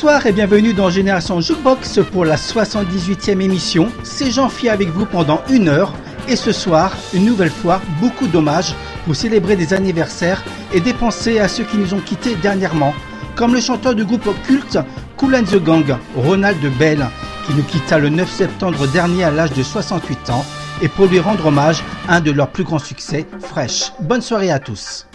Bonsoir et bienvenue dans Génération Jukebox pour la 78e émission. C'est Jean-Phi avec vous pendant une heure et ce soir, une nouvelle fois, beaucoup d'hommages pour célébrer des anniversaires et des pensées à ceux qui nous ont quittés dernièrement, comme le chanteur du groupe culte Cool and the Gang, Ronald Bell, qui nous quitta le 9 septembre dernier à l'âge de 68 ans, et pour lui rendre hommage, un de leurs plus grands succès, Fresh. Bonne soirée à tous.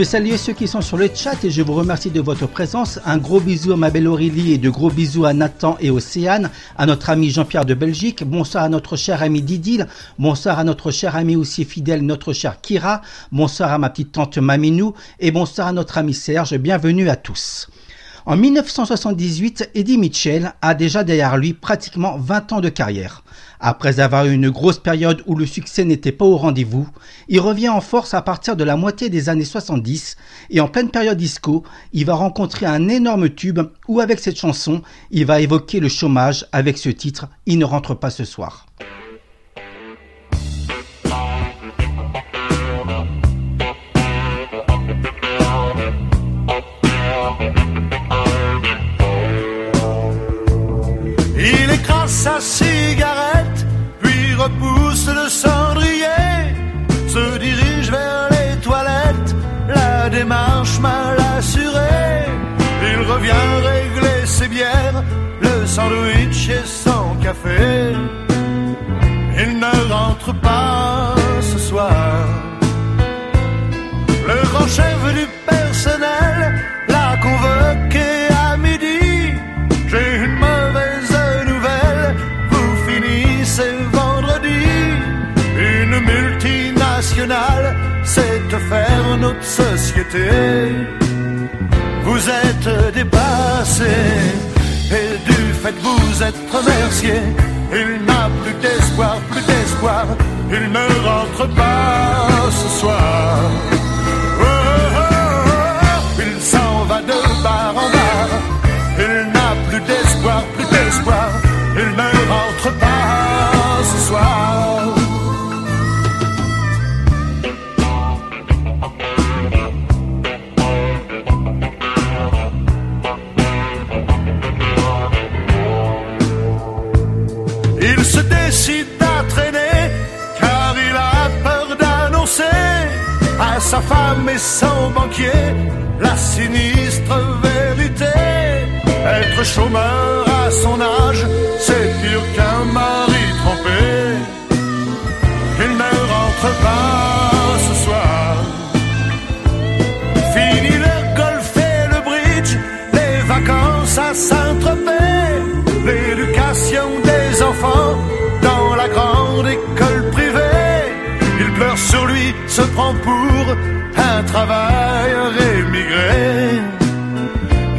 Vais saluer ceux qui sont sur le chat et je vous remercie de votre présence. Un gros bisou à ma belle Aurélie et de gros bisous à Nathan et Océane, à notre ami Jean-Pierre de Belgique. Bonsoir à notre cher ami Didil. Bonsoir à notre cher ami aussi fidèle, notre cher Kira. Bonsoir à ma petite tante Maminou et bonsoir à notre ami Serge. Bienvenue à tous. En 1978, Eddie Mitchell a déjà derrière lui pratiquement 20 ans de carrière. Après avoir eu une grosse période où le succès n'était pas au rendez-vous, il revient en force à partir de la moitié des années 70 et en pleine période disco, il va rencontrer un énorme tube où avec cette chanson, il va évoquer le chômage avec ce titre Il ne rentre pas ce soir. Il cigarette repousse le cendrier, se dirige vers les toilettes, la démarche mal assurée. Il revient régler ses bières, le sandwich et son café. Il ne rentre pas multinationale sait faire notre société. Vous êtes dépassé et du fait que vous êtes remercié. Il n'a plus d'espoir, plus d'espoir. Il ne rentre pas ce soir. Oh, oh, oh, il s'en va de bar en bar. Il n'a plus d'espoir, plus d'espoir. Il ne rentre pas ce soir. Sa femme et son banquier la sinistre vérité. Être chômeur à son âge, c'est pire qu'un mari trompé. Il ne rentre pas se prend pour un travailleur émigré.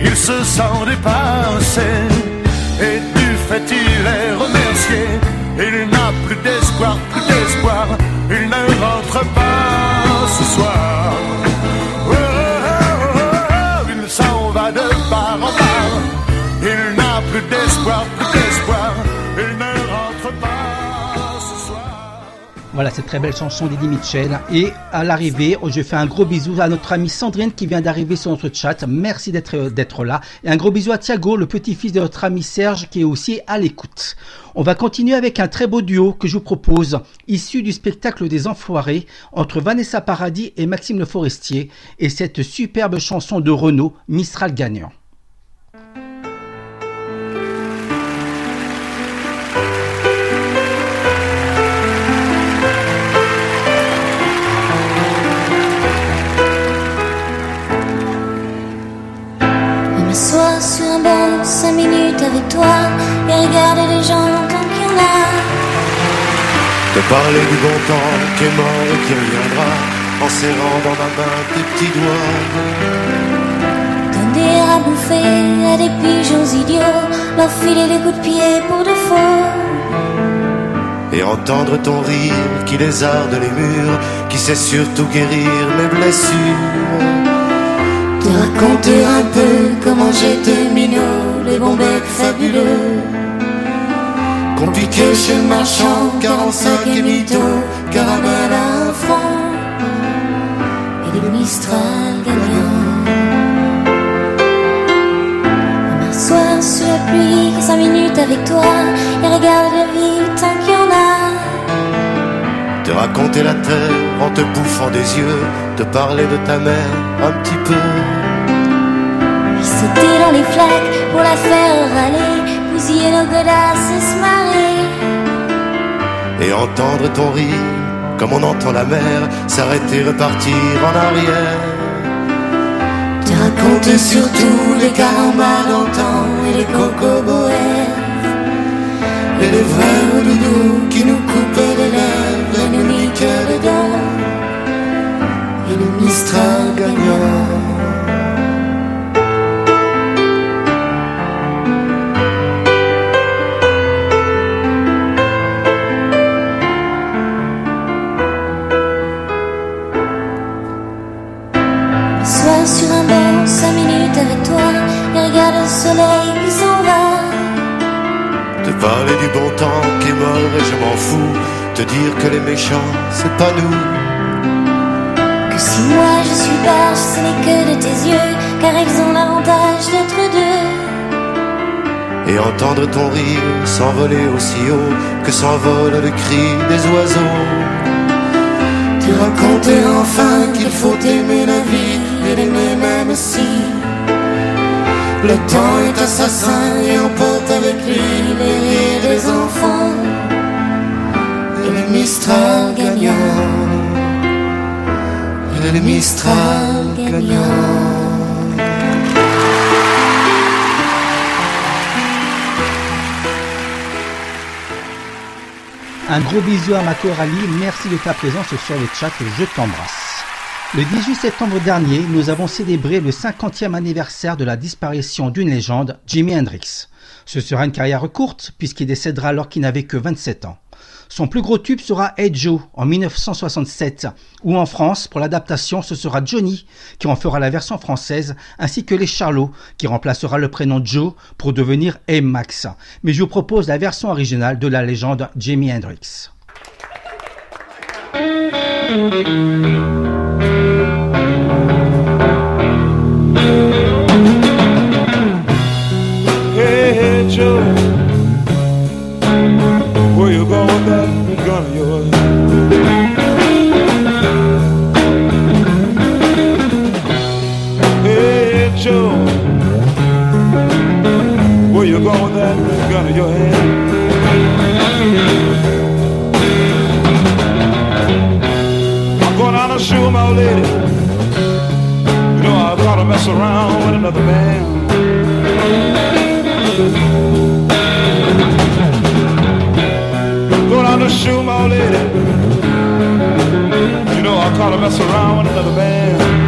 Il se sent dépassé et du fait il est remercié. Il n'a plus d'espoir, plus d'espoir. Il ne rentre pas ce soir. Voilà cette très belle chanson d'Eddie Mitchell. Et à l'arrivée, je fais un gros bisou à notre amie Sandrine qui vient d'arriver sur notre chat. Merci d'être d'être là. Et un gros bisou à Thiago, le petit-fils de notre ami Serge qui est aussi à l'écoute. On va continuer avec un très beau duo que je vous propose, issu du spectacle des Enfoirés, entre Vanessa Paradis et Maxime Le Forestier, et cette superbe chanson de Renaud, Mistral gagnant. Regarder les gens tant qu'il y en a. Te parler du bon temps qui est mort et qui reviendra en serrant dans ma main tes petits doigts. Donner à bouffer à des pigeons idiots, leur filer des coups de pied pour de faux. Et entendre ton rire qui lézarde les murs, qui sait surtout guérir mes blessures. Te raconter un peu comment j'étais minot, les bons becs fabuleux. Compliqué chez le marchand, 45 et mytho, caramel à un franc et des Mistral gagnants. Je m'assois sur la pluie, cinq minutes avec toi et regarde la vie tant qu'il y en a. te raconter la terre en te bouffant des yeux, te parler de ta mère un petit peu. Sauter dans les flaques pour la faire râler, bousiller nos godasses et se marrer. Et entendre ton rire, comme on entend la mer, s'arrêter, repartir en arrière. Te raconter surtout les carambars d'antan et les cocoboères. Et les vrais doudous qui nous coupaient les lèvres et nous niquaient. Et le Mistral gagnant. Et regarde le soleil qui s'en va. Te parler du bon temps qui est mort et je m'en fous. Te dire que les méchants, c'est pas nous. Que si moi je suis barge, ce n'est que de tes yeux, car ils ont l'avantage d'être deux. Et entendre ton rire s'envoler aussi haut que s'envole le cri des oiseaux. Te raconter enfin qu'il faut aimer la vie et l'aimer même si Le temps est assassin et emporte avec lui les des enfants. Le Mistral gagnant. Le Mistral gagnant. Un gros bisou à ma Coralie, merci de ta présence sur le chat, je t'embrasse. Le 18 septembre dernier, nous avons célébré le 50e anniversaire de la disparition d'une légende, Jimi Hendrix. Ce sera une carrière courte puisqu'il décédera alors qu'il n'avait que 27 ans. Son plus gros tube sera Hey Joe en 1967, ou en France, pour l'adaptation, ce sera Johnny qui en fera la version française, ainsi que les Charlots qui remplacera le prénom Joe pour devenir Hey Max. Mais je vous propose la version originale de la légende Jimi Hendrix. Mess around with another man. Going out to shoot my old lady. You know I caught her mess around with another man.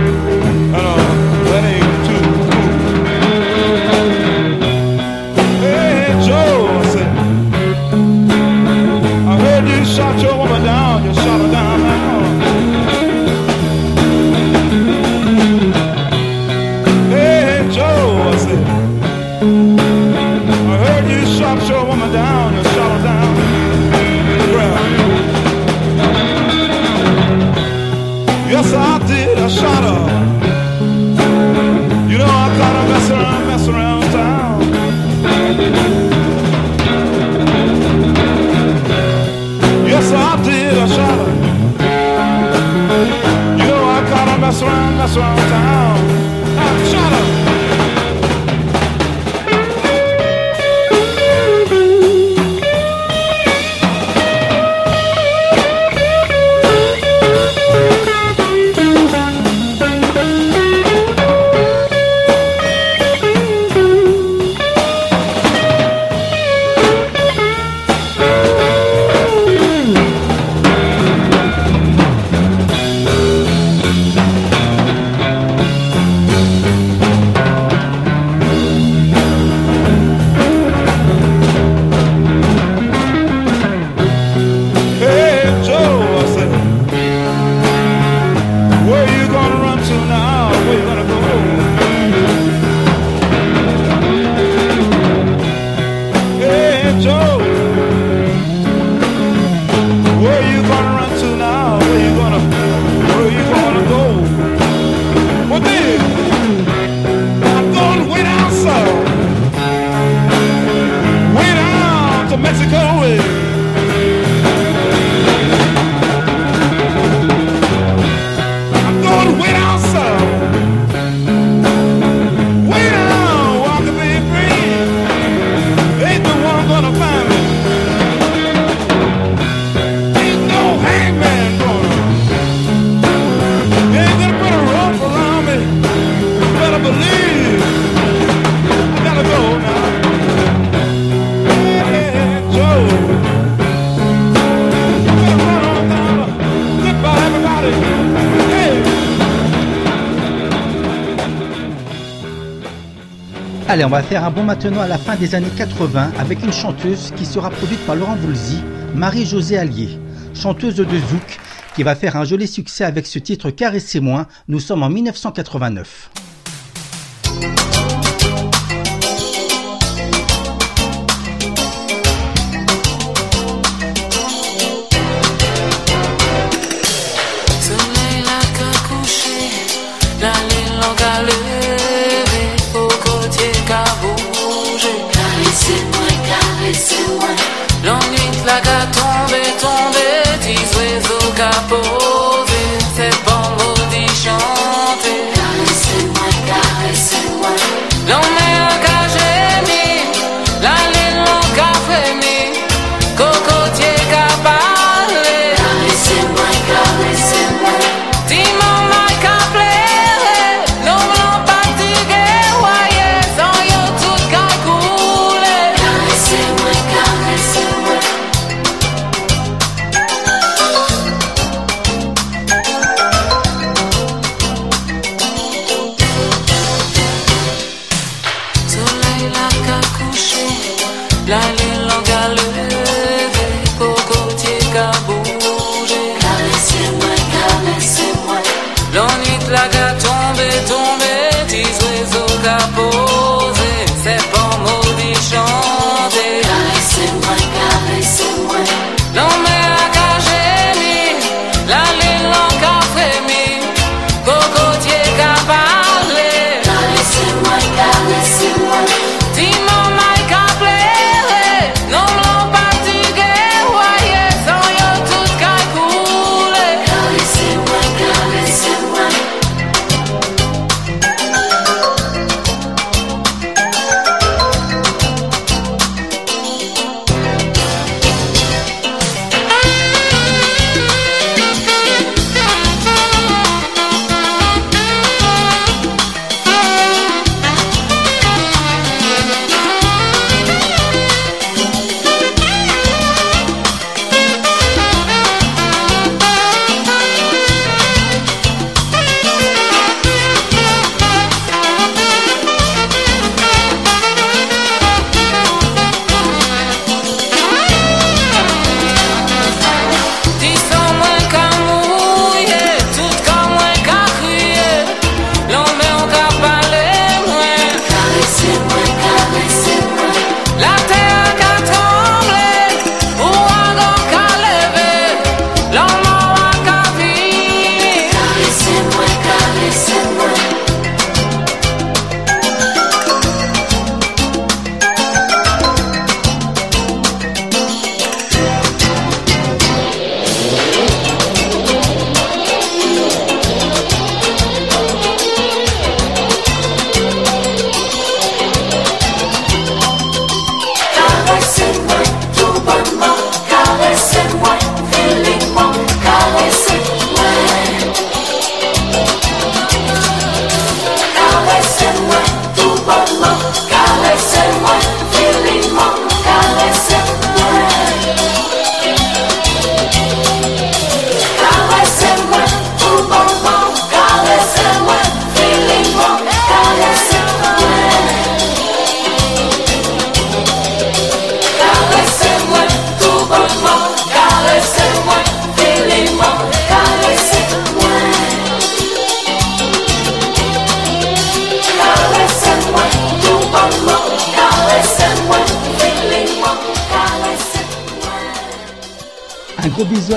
Allez, on va faire un bon maintenant à la fin des années 80 avec une chanteuse qui sera produite par Laurent Voulzy, Marie-Josée Allier, chanteuse de zouk qui va faire un joli succès avec ce titre Caressez-moi. Nous sommes en 1989.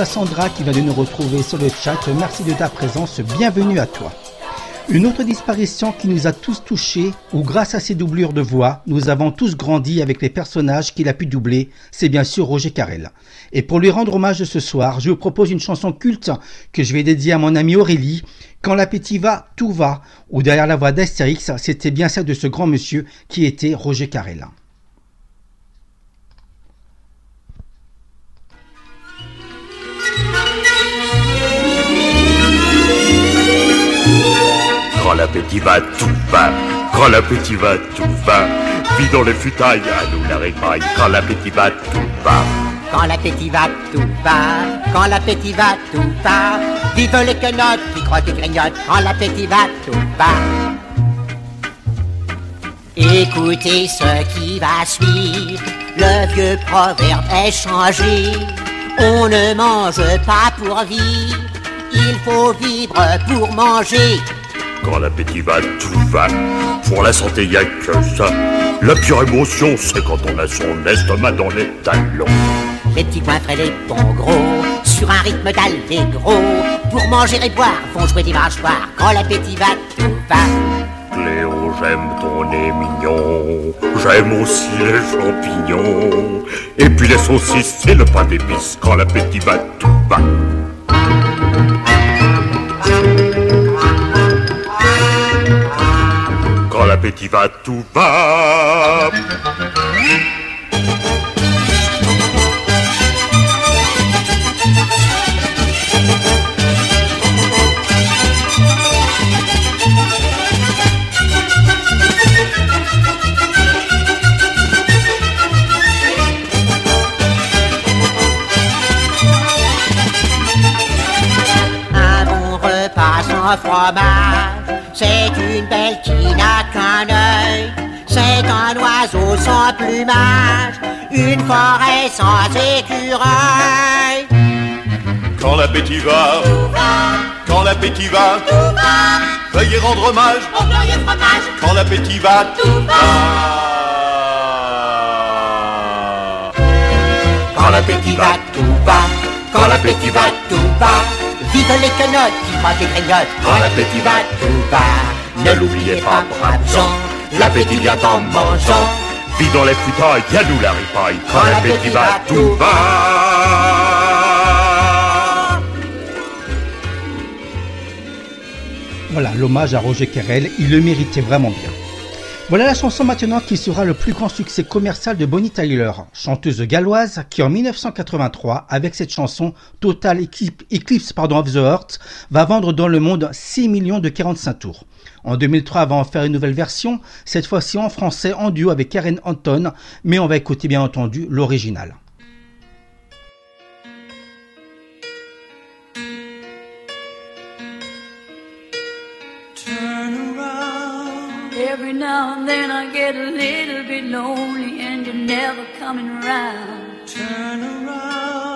Sandra qui vient de nous retrouver sur le chat. Merci de ta présence. Bienvenue à toi. Une autre disparition qui nous a tous touchés, où grâce à ses doublures de voix, nous avons tous grandi avec les personnages qu'il a pu doubler, c'est bien sûr Roger Carrel. Et pour lui rendre hommage ce soir, je vous propose une chanson culte que je vais dédier à mon ami Aurélie. Quand l'appétit va, tout va, ou derrière la voix d'Astérix, c'était bien celle de ce grand monsieur qui était Roger Carrel. Quand l'appétit va, tout va. Quand l'appétit va, tout va. Vis dans les futailles, à nous la répaille. Quand l'appétit va, tout va. Quand l'appétit va, tout va. Quand l'appétit va, tout va. Vive les quenottes qui croquent et grignotent. Quand l'appétit va, tout va. Écoutez ce qui va suivre. Le vieux proverbe est changé. On ne mange pas pour vivre. Il faut vivre pour manger. Quand l'appétit va, tout va. Pour la santé, y a que ça. La pire émotion, c'est quand on a son estomac dans les talons. Les petits points frais, les bons gros, sur un rythme d'allégro. Pour manger et boire, font jouer des mâchoires. Quand l'appétit va, tout va. Léo, j'aime ton nez mignon. J'aime aussi les champignons. Et puis les saucisses et le pain d'épices. Quand l'appétit va, tout va. Quand l'appétit va, tout va. Un bon repas sans fromage, c'est une belle qui C'est un oiseau sans plumage, une forêt sans écureuil. Quand l'appétit va, quand l'appétit va, veuillez rendre hommage. Quand l'appétit va, tout va. Quand l'appétit va, tout va. Quand l'appétit va, tout va. Vive les quenottes qui croient et grignotent. Quand l'appétit va, tout va. Ne l'oubliez pas, braves gens. L'appétit vient en mangeant. Vis dans les futailles, y a nous la ripaille. Quand l'appétit va, tout va. Voilà, l'hommage à Roger Carrel, il le méritait vraiment bien. Voilà la chanson maintenant qui sera le plus grand succès commercial de Bonnie Tyler, chanteuse galloise qui en 1983, avec cette chanson Total Eclipse, Eclipse pardon, of the Heart, va vendre dans le monde 6 millions de 45 tours. En 2003, elle va en faire une nouvelle version, cette fois-ci en français, en duo avec Karen Anton, mais on va écouter bien entendu l'original. Every now and then I get a little bit lonely and you're never coming around. Turn around.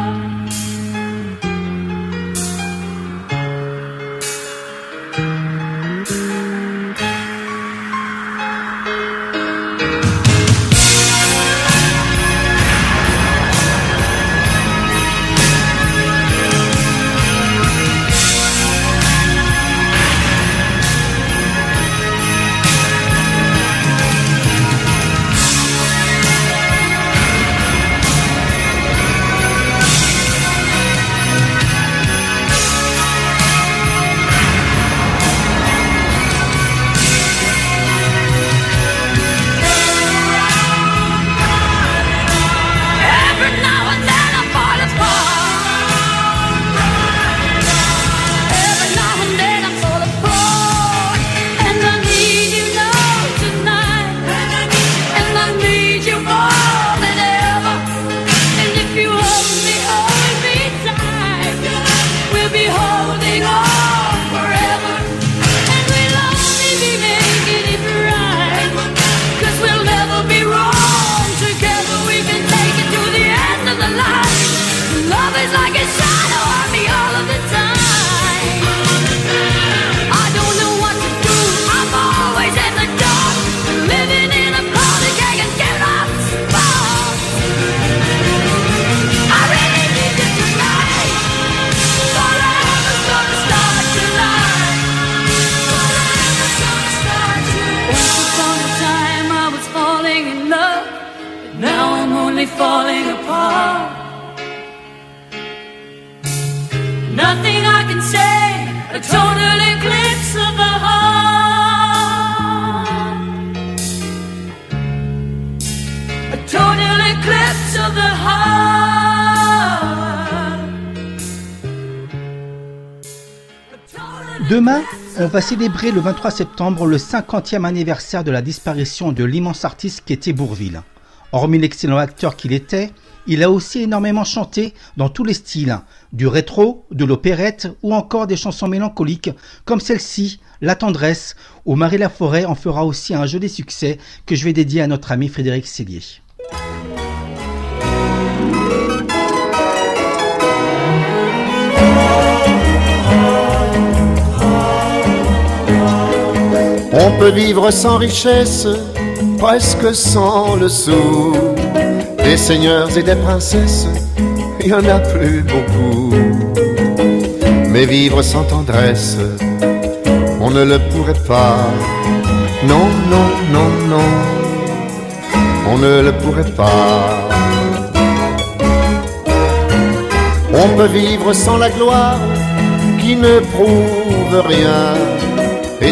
Va célébrer le 23 septembre le 50e anniversaire de la disparition de l'immense artiste qui était Bourville. Hormis l'excellent acteur qu'il était, il a aussi énormément chanté dans tous les styles, du rétro, de l'opérette ou encore des chansons mélancoliques comme celle-ci, La tendresse, où Marie Laforêt en fera aussi un joli succès que je vais dédier à notre ami Frédéric Cellier. On peut vivre sans richesse, presque sans le sou. Des seigneurs et des princesses, il y en a plus beaucoup. Mais vivre sans tendresse, on ne le pourrait pas. Non, non, non, non, on ne le pourrait pas. On peut vivre sans la gloire qui ne prouve rien,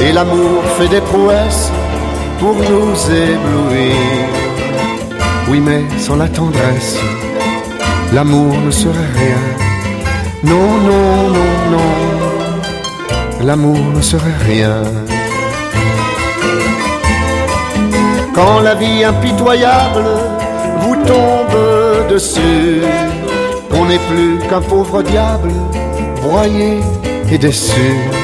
et l'amour fait des prouesses pour nous éblouir. Oui, mais sans la tendresse, l'amour ne serait rien. Non, non, non, non, l'amour ne serait rien. Quand la vie impitoyable vous tombe dessus, on n'est plus qu'un pauvre diable, broyé et déçu.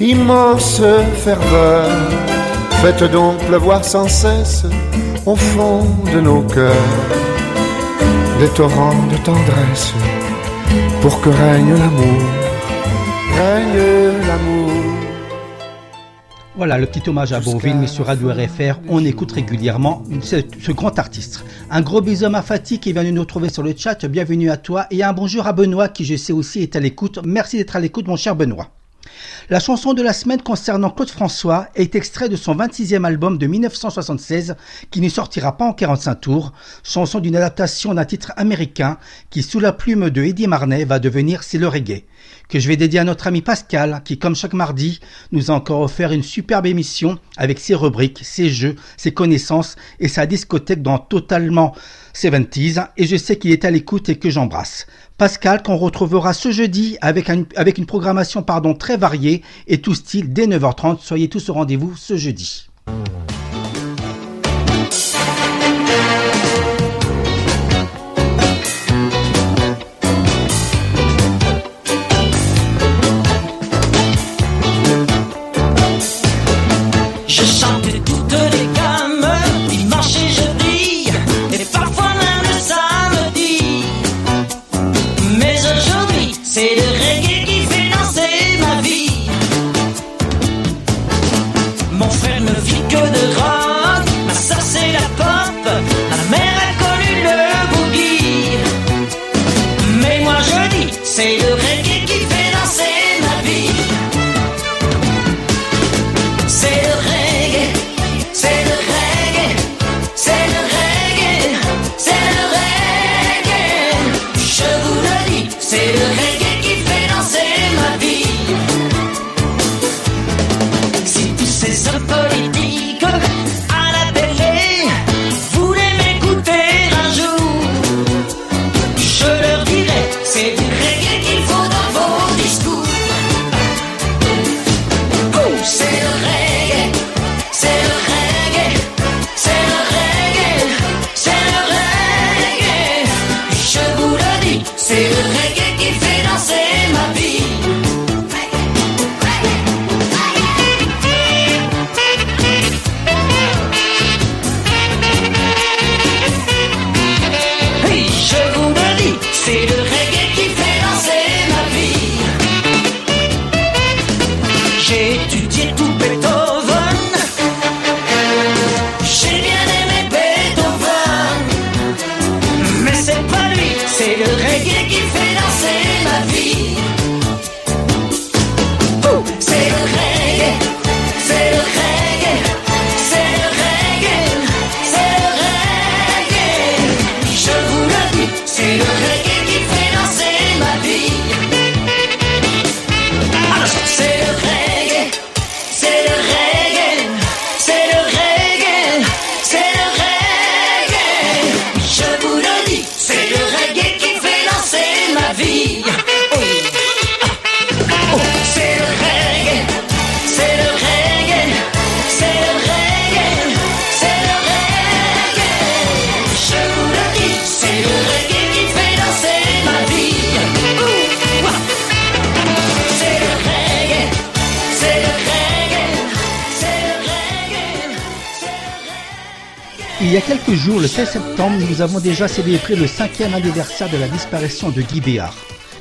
immense ferveur, faites donc pleuvoir sans cesse au fond de nos cœurs des torrents de tendresse pour que règne l'amour, règne l'amour. Voilà le petit hommage à Bourville, mais sur Radio RFR, on écoute régulièrement ce, ce grand artiste. Un gros bisou à Fatih qui vient de nous retrouver sur le chat, bienvenue à toi, et un bonjour à Benoît qui je sais aussi est à l'écoute. Merci d'être à l'écoute mon cher Benoît. La chanson de la semaine concernant Claude François est extrait de son 26e album de 1976 qui ne sortira pas en 45 tours, chanson d'une adaptation d'un titre américain qui sous la plume de Eddie Marnet va devenir C'est le reggae, que je vais dédier à notre ami Pascal qui comme chaque mardi nous a encore offert une superbe émission avec ses rubriques, ses jeux, ses connaissances et sa discothèque dans totalement 70s et je sais qu'il est à l'écoute et que j'embrasse. Pascal qu'on retrouvera ce jeudi avec, un- avec une programmation pardon, très variée et tout style dès 9h30. Soyez tous au rendez-vous ce jeudi. Quelques jours, le 16 septembre, nous avons déjà célébré le cinquième anniversaire de la disparition de Guy Béard.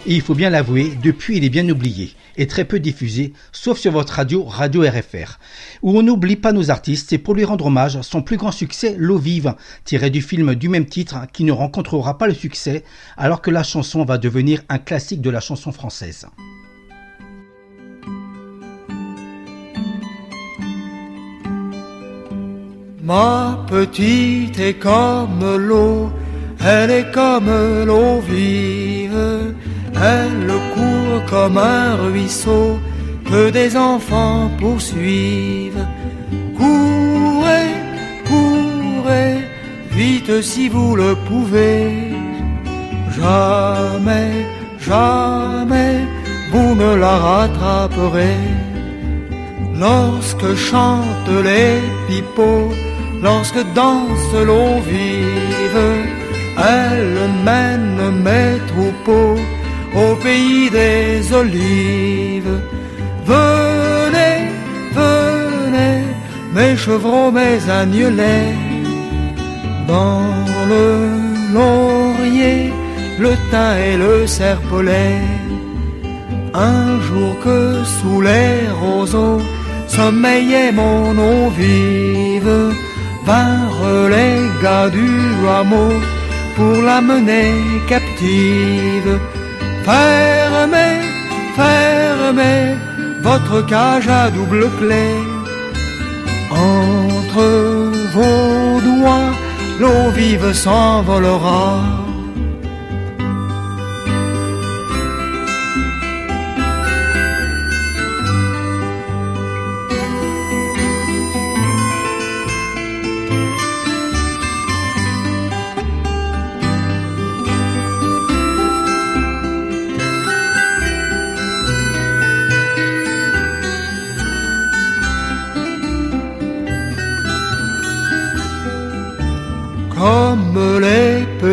Et il faut bien l'avouer, depuis il est bien oublié et très peu diffusé, sauf sur votre radio, Radio RFR, où on n'oublie pas nos artistes et pour lui rendre hommage, son plus grand succès, L'eau vive, tiré du film du même titre, qui ne rencontrera pas le succès, alors que la chanson va devenir un classique de la chanson française. Ma petite est comme l'eau, elle est comme l'eau vive, elle court comme un ruisseau que des enfants poursuivent. Courez, courez, vite si vous le pouvez. Jamais, jamais, vous ne la rattraperez. Lorsque chantent les pipeaux, lorsque danse l'eau vive, elle mène mes troupeaux au pays des olives. Venez, venez, mes chevreaux, mes agnelets, dans le laurier, le thym et le serpolet. Un jour que sous les roseaux sommeillait mon eau vive, vinrent les gars du rameau pour l'amener captive. Fermez, fermez votre cage à double clé. Entre vos doigts, l'eau vive s'envolera.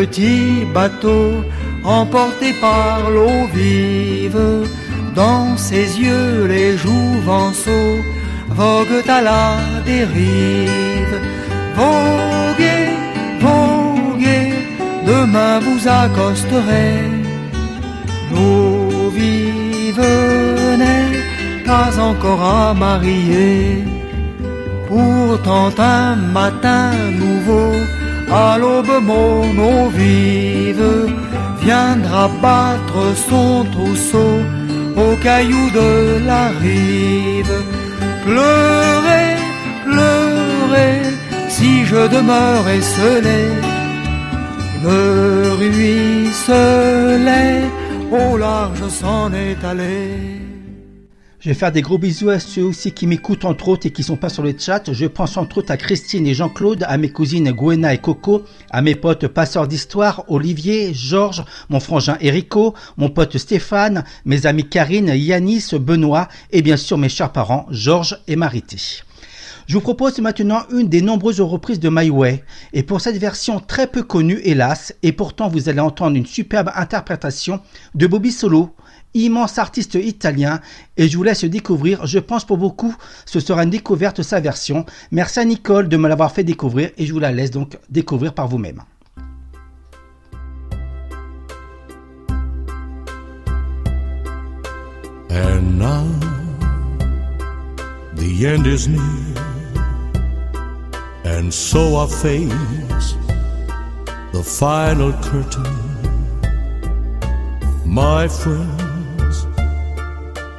Les petits bateaux emportés par l'eau vive, dans ses yeux les jouvenceaux voguent à la dérive. Voguez, voguez, demain vous accosterez. L'eau vive n'est pas encore à marier. Pourtant un matin nouveau, à l'aube mon eau vive viendra battre son trousseau aux cailloux de la rive. Pleurez, pleurez, si je demeure esselé, le ruisselet au large s'en est allé. Je vais faire des gros bisous à ceux aussi qui m'écoutent entre autres et qui sont pas sur le chat. Je pense entre autres à Christine et Jean-Claude, à mes cousines Gwena et Coco, à mes potes passeurs d'histoire, Olivier, Georges, mon frangin Erico, mon pote Stéphane, mes amis Karine, Yanis, Benoît et bien sûr mes chers parents Georges et Marité. Je vous propose maintenant une des nombreuses reprises de My Way. Et pour cette version très peu connue, hélas, et pourtant vous allez entendre une superbe interprétation de Bobby Solo, immense artiste italien, et je vous laisse découvrir. Je pense pour beaucoup, ce sera une découverte sa version. Merci à Nicole de me l'avoir fait découvrir, et je vous la laisse donc découvrir par vous-même. And now the end is near, and so the final curtain.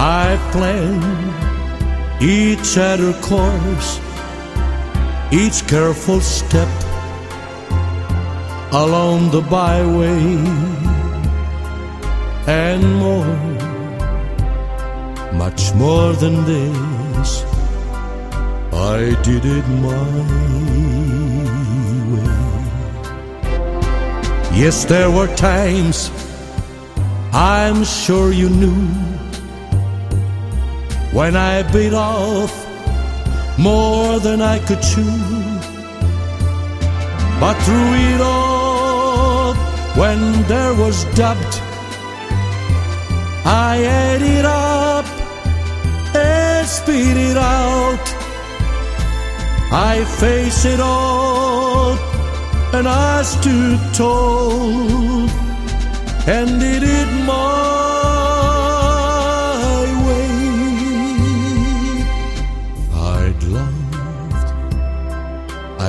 I planned each other course, each careful step along the byway, and more, much more than this. I did it my way. Yes, there were times I'm sure you knew when I bit off more than I could chew. But through it all, when there was doubt, I ate it up and spit it out. I face it all, and I stood tall and did it my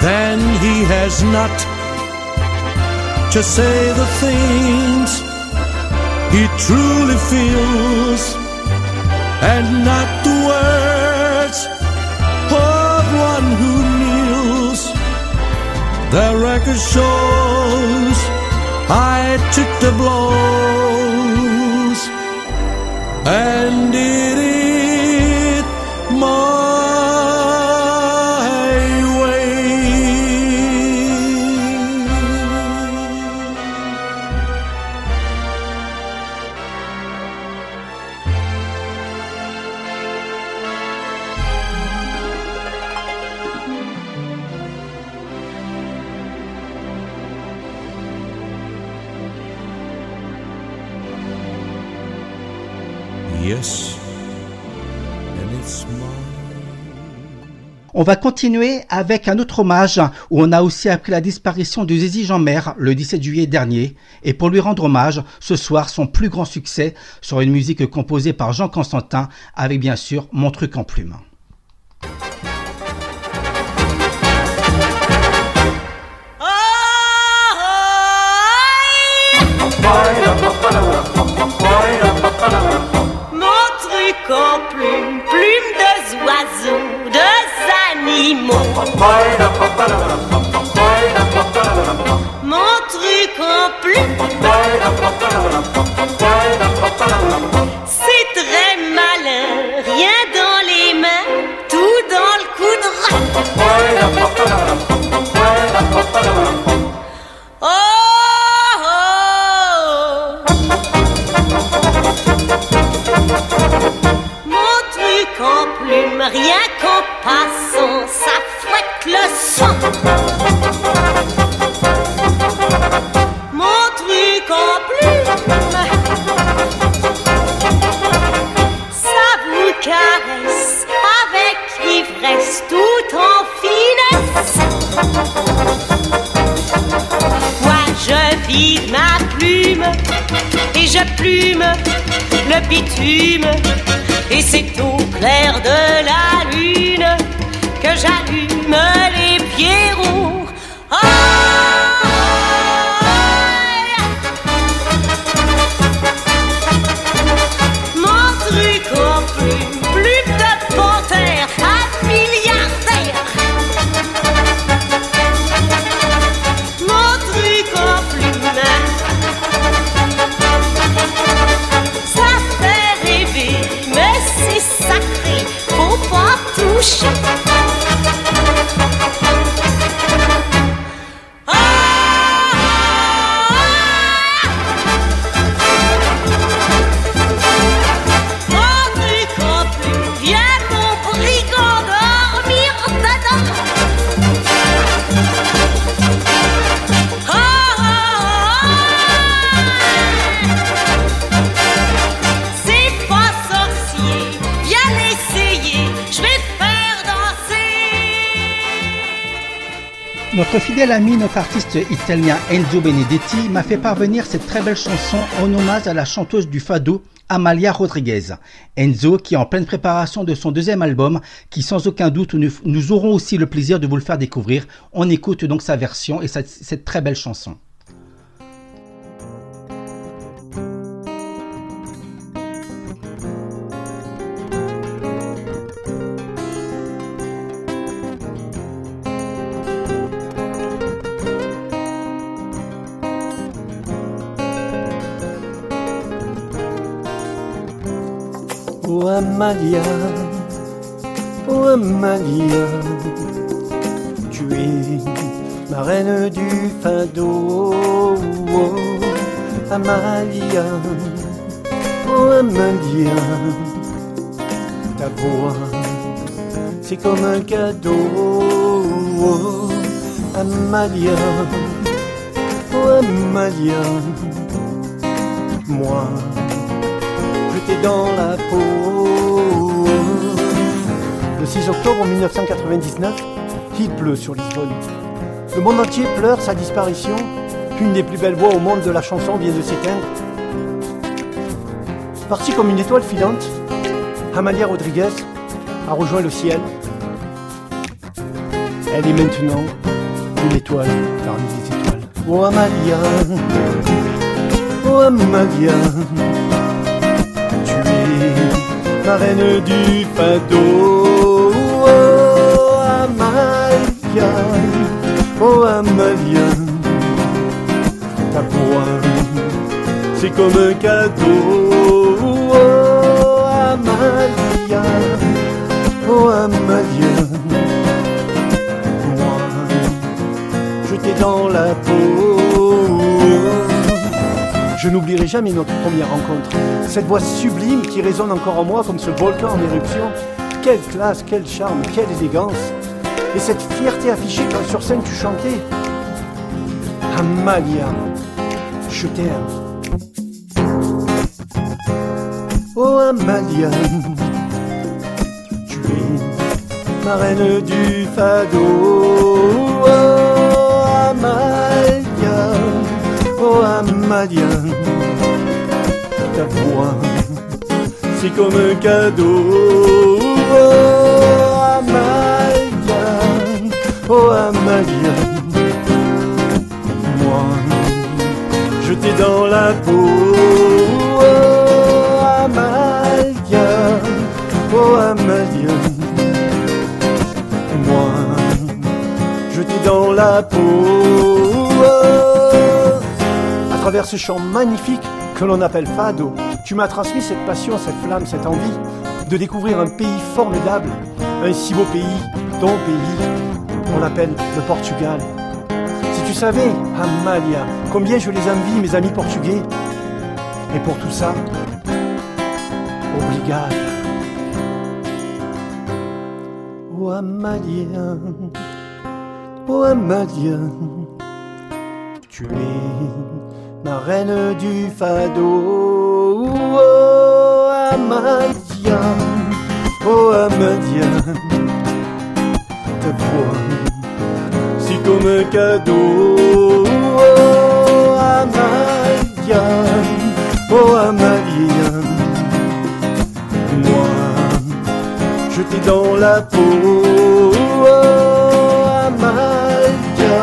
then he has not to say the things he truly feels and not the words of one who kneels. The record shows I took the blows and did it my On va continuer avec un autre hommage où on a aussi appris la disparition de Zizi Jean-Mer le 17 juillet dernier. Et pour lui rendre hommage, ce soir, son plus grand succès sur une musique composée par Jean Constantin avec bien sûr Mon truc en plume. Mon truc en plume, Notre fidèle ami, notre artiste italien Enzo Benedetti m'a fait parvenir cette très belle chanson en hommage à la chanteuse du fado Amalia Rodriguez. Enzo qui est en pleine préparation de son deuxième album qui sans aucun doute nous, aurons aussi le plaisir de vous le faire découvrir. On écoute donc sa version et sa- cette très belle chanson. Amalia, oh Amalia, tu es ma reine du fado. Oh, Amalia, oh Amalia, ta voix, c'est comme un cadeau. Oh, Amalia, oh Amalia, moi j'étais dans la peau. Le 6 octobre 1999, il pleut sur Lisbonne. Le monde entier pleure sa disparition. Une des plus belles voix au monde de la chanson vient de s'éteindre. Partie comme une étoile filante, Amalia Rodriguez a rejoint le ciel. Elle est maintenant une étoile parmi les étoiles. Oh Amalia, oh Amalia tu es ma reine du fado. Oh Amalia, ta voix, c'est comme un cadeau. Oh Amalia, oh Amalia, moi, je t'ai dans la peau. Je n'oublierai jamais notre première rencontre. Cette voix sublime qui résonne encore en moi comme ce volcan en éruption. Quelle classe, quel charme, quelle élégance. Et cette fierté affichée quand sur scène tu chantais. Amalia, je t'aime. Oh Amalia, tu es ma reine du fado. Oh Amalia, oh Amalia, ta voix, c'est comme un cadeau. Amalia, moi, je t'ai dans la peau. Amalia, oh Amalia, moi, je t'ai dans la peau. À travers ce chant magnifique que l'on appelle Fado, tu m'as transmis cette passion, cette flamme, cette envie de découvrir un pays formidable, un si beau pays, ton pays, on l'appelle le Portugal. Si tu savais, Amalia, combien je les envie, mes amis portugais, et pour tout ça, obrigado. Oh Amalia, oh Amalia, tu es ma reine du fado. Oh Amalia, oh Amalia, comme cadeau. Oh Amalia, oh Amalia, moi, je t'ai dans la peau. Oh Amalia,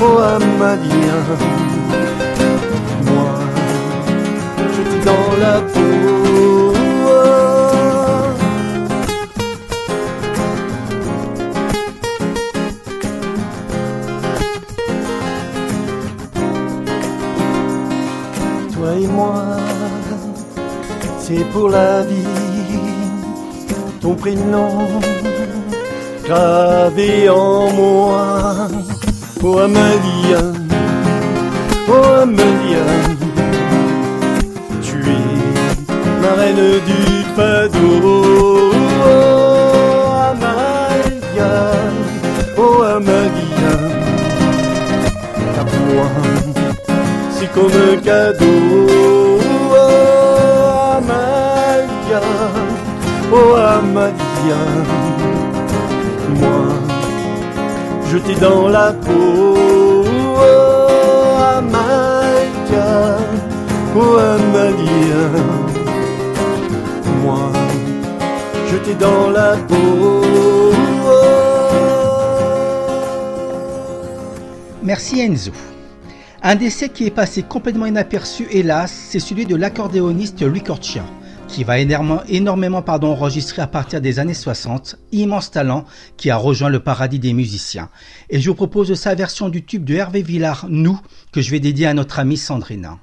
oh Amalia, moi, je t'ai dans la peau. Pour la vie. Ton prénom gravé en moi. Oh Amalia, oh Amalia, tu es ma reine du fado. Oh Amalia, oh Amalia, ta voix, c'est comme un cadeau. Oh Amalia, moi jeté dans la peau. Oh, Amaïka, oh Amalia, moi, jeté dans la peau. Merci Enzo. Un décès qui est passé complètement inaperçu, hélas, c'est celui de l'accordéoniste Rick Chia, qui va énormément, énormément pardon, enregistrer à partir des années 60, immense talent qui a rejoint le paradis des musiciens. Et je vous propose sa version du tube de Hervé Villard, Nous, que je vais dédier à notre amie Sandrina.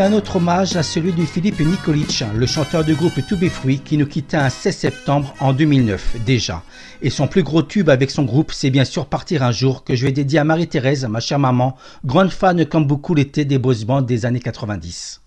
Aussi un autre hommage à celui de Philippe Nikolic, le chanteur du groupe To Be Free qui nous quittait un 16 septembre en 2009 déjà. Et son plus gros tube avec son groupe, c'est bien sûr Partir un jour que je vais dédier à Marie-Thérèse, ma chère maman, grande fan comme beaucoup l'été des boss des années 90.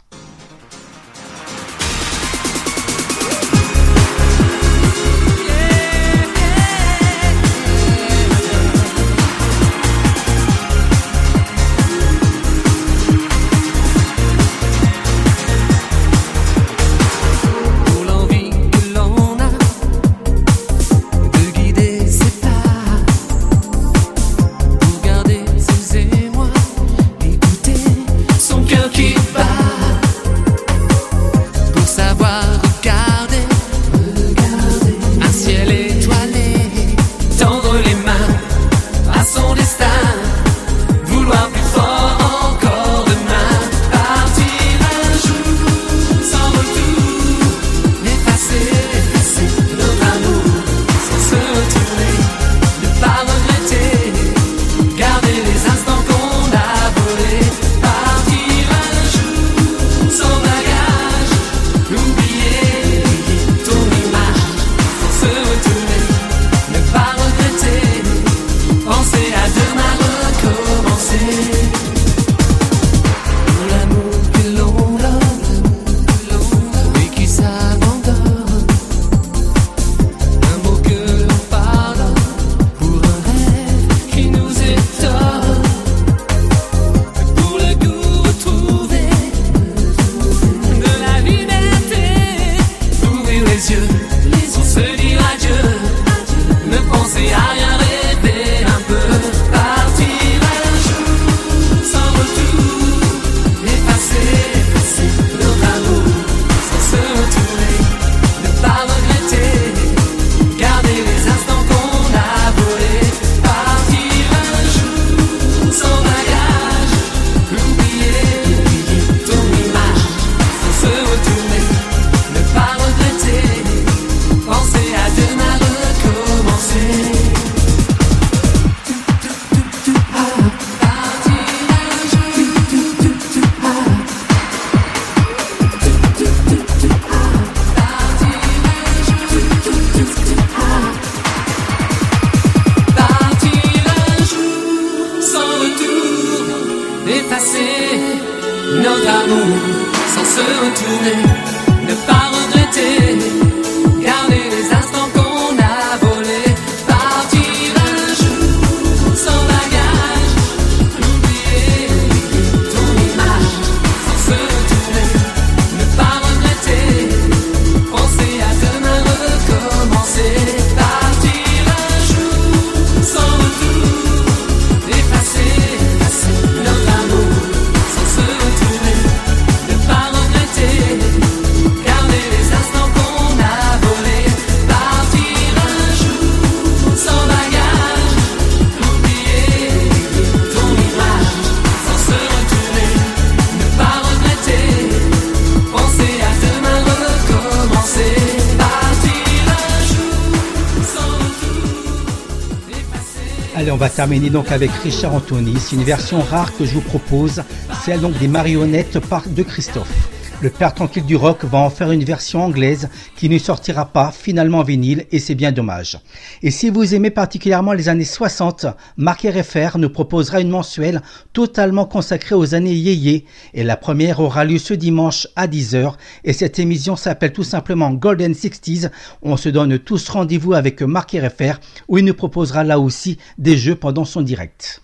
Terminer donc avec Richard Anthony. C'est une version rare que je vous propose, celle donc des marionnettes par de Christophe. Le père tranquille du rock va en faire une version anglaise qui ne sortira pas finalement en vinyle et c'est bien dommage. Et si vous aimez particulièrement les années 60, Marc RFR nous proposera une mensuelle totalement consacrée aux années yéyé et la première aura lieu ce dimanche à 10h et cette émission s'appelle tout simplement Golden 60s. On se donne tous rendez-vous avec Marc RFR où il nous proposera là aussi des jeux pendant son direct.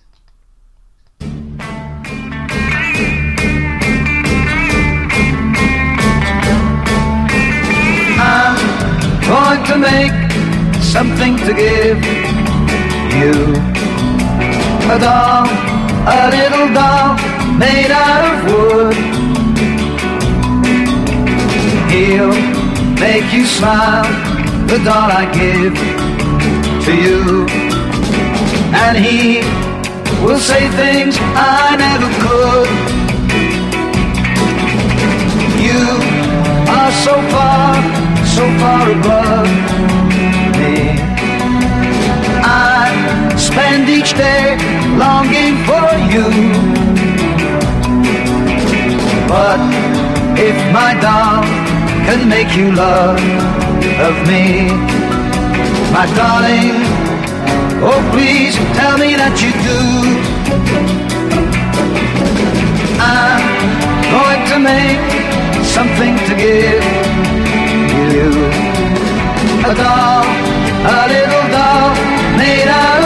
Make something to give you. A doll, a little doll made out of wood. He'll make you smile, the doll I give to you. And he will say things I never could. You are so far, so far above spend each day longing for you. But if my doll can make you love of me, my darling, oh please tell me that you do. I'm going to make something to give you. A doll, a little doll made out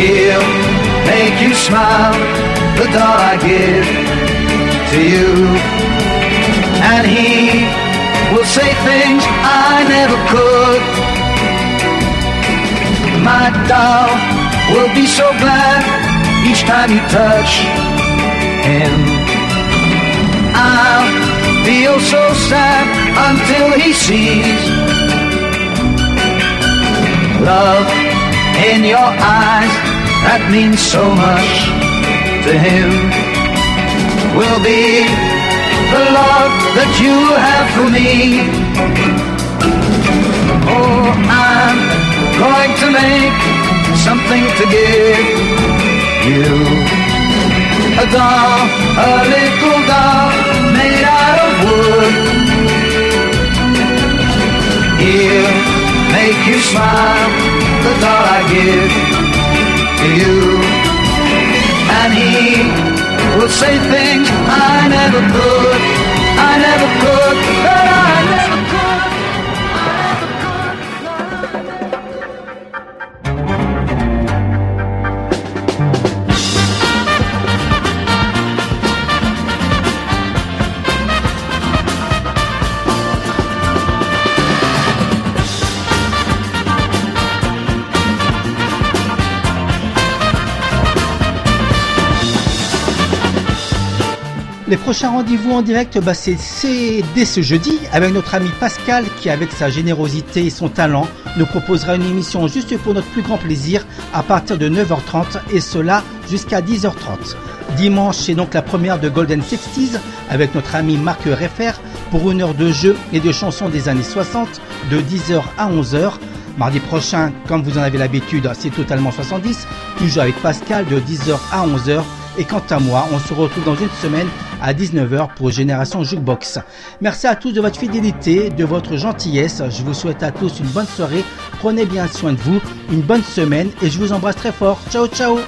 He'll make you smile, the doll I give to you. And he will say things I never could. My doll will be so glad each time you touch him. I'll feel so sad until he sees love in your eyes that means so much to him. Will be the love that you have for me. Oh, I'm going to make something to give you. A doll, a little doll made out of wood. He'll make you smile, the doll I give to you. And he will say things I never could, I never could, Les prochains rendez-vous en direct, bah, c'est dès ce jeudi avec notre ami Pascal qui, avec sa générosité et son talent, nous proposera une émission juste pour notre plus grand plaisir à partir de 9h30 et cela jusqu'à 10h30. Dimanche, c'est donc la première de Golden Sixties avec notre ami Marc Reffer pour une heure de jeu et de chansons des années 60 de 10h à 11h. Mardi prochain, comme vous en avez l'habitude, c'est totalement 70, toujours avec Pascal de 10h à 11h. Et quant à moi, on se retrouve dans une semaine à 19h pour Génération Jukebox. Merci à tous de votre fidélité, de votre gentillesse. Je vous souhaite à tous une bonne soirée. Prenez bien soin de vous, une bonne semaine et je vous embrasse très fort. Ciao ciao